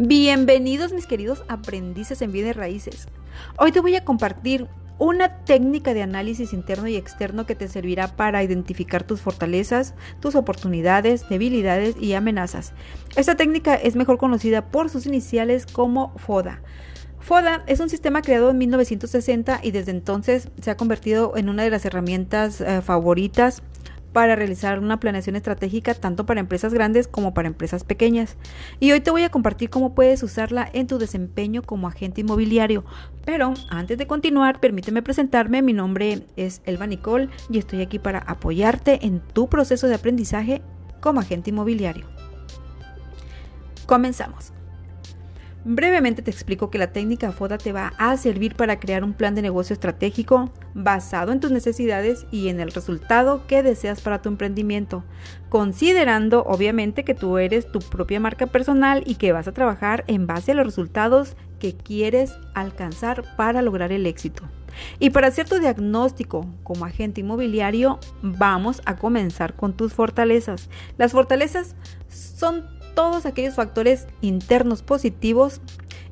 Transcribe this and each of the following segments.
Bienvenidos mis queridos aprendices en bienes raíces. Hoy te voy a compartir una técnica de análisis interno y externo que te servirá para identificar tus fortalezas, tus oportunidades, debilidades y amenazas. Esta técnica es mejor conocida por sus iniciales como FODA. FODA es un sistema creado en 1960 y desde entonces se ha convertido en una de las herramientas eh, favoritas para realizar una planeación estratégica tanto para empresas grandes como para empresas pequeñas. Y hoy te voy a compartir cómo puedes usarla en tu desempeño como agente inmobiliario. Pero antes de continuar, permíteme presentarme. Mi nombre es Elba Nicole y estoy aquí para apoyarte en tu proceso de aprendizaje como agente inmobiliario. Comenzamos. Brevemente te explico que la técnica FODA te va a servir para crear un plan de negocio estratégico basado en tus necesidades y en el resultado que deseas para tu emprendimiento, considerando obviamente que tú eres tu propia marca personal y que vas a trabajar en base a los resultados que quieres alcanzar para lograr el éxito. Y para hacer tu diagnóstico como agente inmobiliario, vamos a comenzar con tus fortalezas. Las fortalezas son todos aquellos factores internos positivos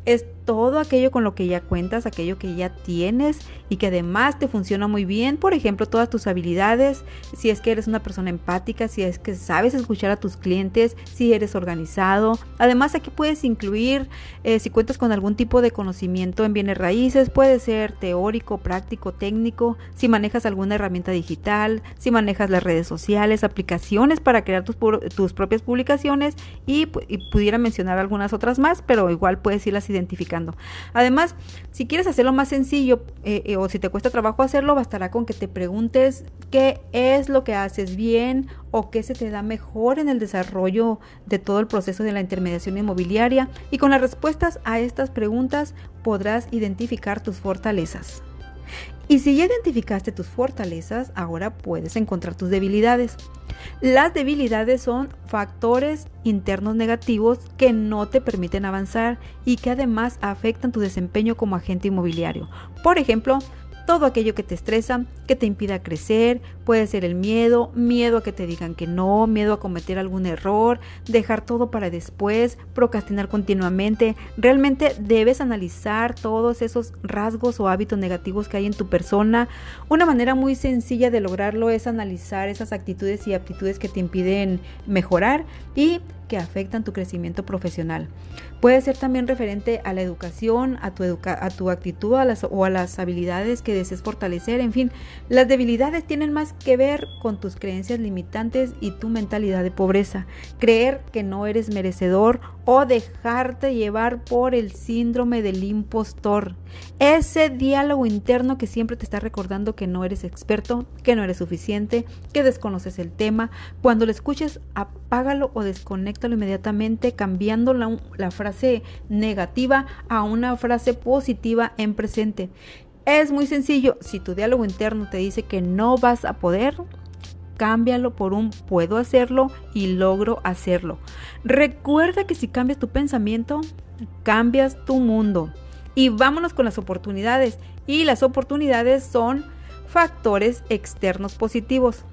es todo aquello con lo que ya cuentas, aquello que ya tienes y que además te funciona muy bien. Por ejemplo, todas tus habilidades, si es que eres una persona empática, si es que sabes escuchar a tus clientes, si eres organizado. Además, aquí puedes incluir eh, si cuentas con algún tipo de conocimiento en bienes raíces, puede ser teórico, práctico, técnico, si manejas alguna herramienta digital, si manejas las redes sociales, aplicaciones para crear tus, tus propias publicaciones y, pudiera mencionar algunas otras más, pero igual puedes irlas identificando Además, si quieres hacerlo más sencillo eh, eh, o si te cuesta trabajo hacerlo, bastará con que te preguntes qué es lo que haces bien o qué se te da mejor en el desarrollo de todo el proceso de la intermediación inmobiliaria y con las respuestas a estas preguntas podrás identificar tus fortalezas. Y si ya identificaste tus fortalezas, ahora puedes encontrar tus debilidades. Las debilidades son factores internos negativos que no te permiten avanzar y que además afectan tu desempeño como agente inmobiliario. Por ejemplo, todo aquello que te estresa, que te impida crecer, puede ser el miedo, miedo a que te digan que no, miedo a cometer algún error, dejar todo para después, procrastinar continuamente. Realmente debes analizar todos esos rasgos o hábitos negativos que hay en tu persona. Una manera muy sencilla de lograrlo es analizar esas actitudes y aptitudes que te impiden mejorar y que afectan tu crecimiento profesional. Puede ser también referente a la educación, a tu, a tu actitud a las, o a las habilidades que desees fortalecer. En fin, las debilidades tienen más que ver con tus creencias limitantes y tu mentalidad de pobreza. Creer que no eres merecedor o dejarte llevar por el síndrome del impostor. Ese diálogo interno que siempre te está recordando que no eres experto, que no eres suficiente, que desconoces el tema. Cuando lo escuches, apágalo o inmediatamente cambiando la, la frase negativa a una frase positiva en presente. Es muy sencillo. Si tu diálogo interno te dice que no vas a poder, cámbialo por un puedo hacerlo y logro hacerlo. Recuerda que si cambias tu pensamiento, cambias tu mundo. Y vámonos con las oportunidades. Y las oportunidades son factores externos positivos.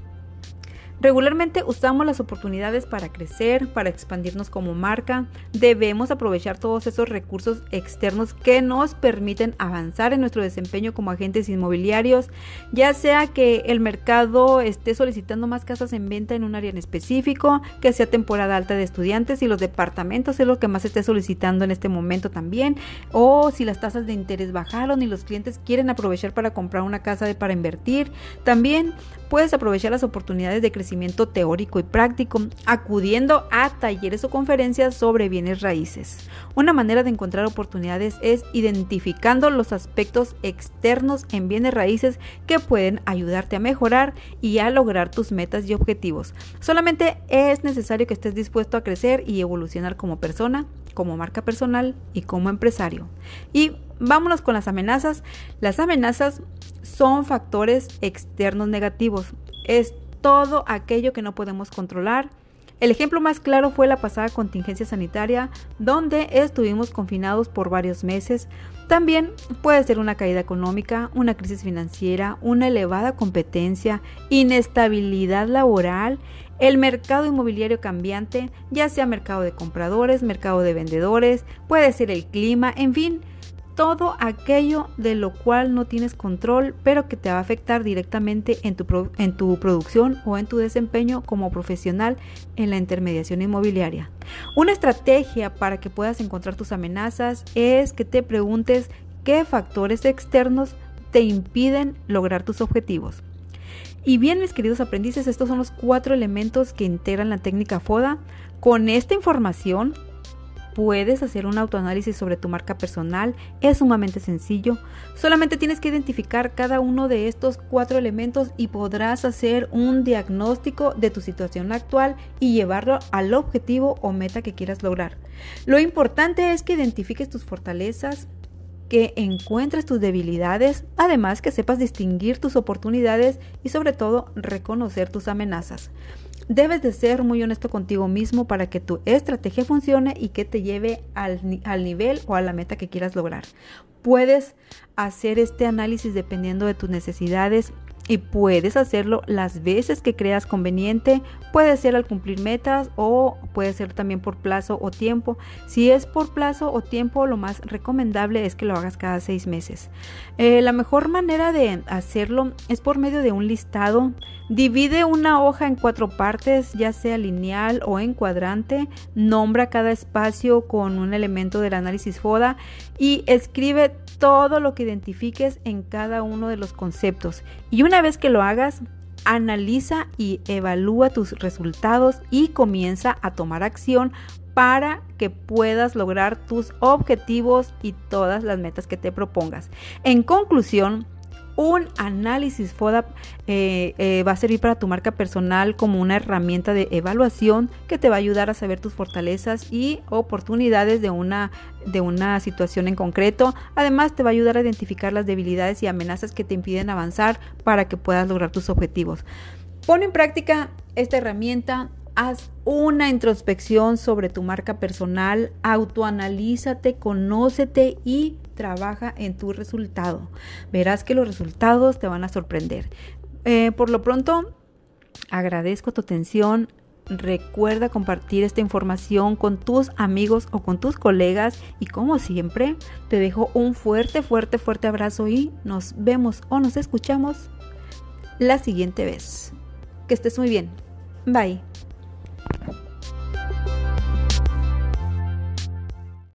Regularmente usamos las oportunidades para crecer, para expandirnos como marca. Debemos aprovechar todos esos recursos externos que nos permiten avanzar en nuestro desempeño como agentes inmobiliarios, ya sea que el mercado esté solicitando más casas en venta en un área en específico, que sea temporada alta de estudiantes y los departamentos es lo que más esté solicitando en este momento también, o si las tasas de interés bajaron y los clientes quieren aprovechar para comprar una casa para invertir. También puedes aprovechar las oportunidades de crecimiento teórico y práctico, acudiendo a talleres o conferencias sobre bienes raíces. Una manera de encontrar oportunidades es identificando los aspectos externos en bienes raíces que pueden ayudarte a mejorar y a lograr tus metas y objetivos. Solamente es necesario que estés dispuesto a crecer y evolucionar como persona, como marca personal y como empresario. Y vámonos con las amenazas. Las amenazas son factores externos negativos. Todo aquello que no podemos controlar. El ejemplo más claro fue la pasada contingencia sanitaria, donde estuvimos confinados por varios meses. También puede ser una caída económica, una crisis financiera, una elevada competencia, inestabilidad laboral, El mercado inmobiliario cambiante, ya sea mercado de compradores, mercado de vendedores, puede ser el clima, en fin, todo aquello de lo cual no tienes control, pero que te va a afectar directamente en tu, en tu producción o en tu desempeño como profesional en la intermediación inmobiliaria. Una estrategia para que puedas encontrar tus amenazas es que te preguntes qué factores externos te impiden lograr tus objetivos. Y bien, mis queridos aprendices, estos son los cuatro elementos que integran la técnica FODA. Con esta información puedes hacer un autoanálisis sobre tu marca personal. Es sumamente sencillo. Solamente tienes que identificar cada uno de estos cuatro elementos y podrás hacer un diagnóstico de tu situación actual y llevarlo al objetivo o meta que quieras lograr. Lo importante es que identifiques tus fortalezas, que encuentres tus debilidades, además que sepas distinguir tus oportunidades y sobre todo reconocer tus amenazas. Debes de ser muy honesto contigo mismo para que tu estrategia funcione y que te lleve al, al, nivel o a la meta que quieras lograr. Puedes hacer este análisis dependiendo de tus necesidades y puedes hacerlo las veces que creas conveniente. Puede ser al cumplir metas o puede ser también por plazo o tiempo. Si es por plazo o tiempo, lo más recomendable es que lo hagas cada seis meses. Eh, la mejor manera de hacerlo es por medio de un listado. Divide una hoja en cuatro partes, ya sea lineal o en cuadrante. Nombra cada espacio con un elemento del análisis FODA y escribe todo lo que identifiques en cada uno de los conceptos. Y una vez que lo hagas, analiza y evalúa tus resultados y comienza a tomar acción para que puedas lograr tus objetivos y todas las metas que te propongas. En conclusión, un análisis FODA eh, eh, va a servir para tu marca personal como una herramienta de evaluación que te va a ayudar a saber tus fortalezas y oportunidades de una, de una situación en concreto. Además, te va a ayudar a identificar las debilidades y amenazas que te impiden avanzar para que puedas lograr tus objetivos. Pon en práctica esta herramienta Haz una introspección sobre tu marca personal, autoanalízate, conócete y trabaja en tu resultado. Verás que los resultados te van a sorprender. Eh, por lo pronto, agradezco tu atención. Recuerda compartir esta información con tus amigos o con tus colegas y como siempre te dejo un fuerte, fuerte, fuerte abrazo y nos vemos o nos escuchamos la siguiente vez. Que estés muy bien. Bye.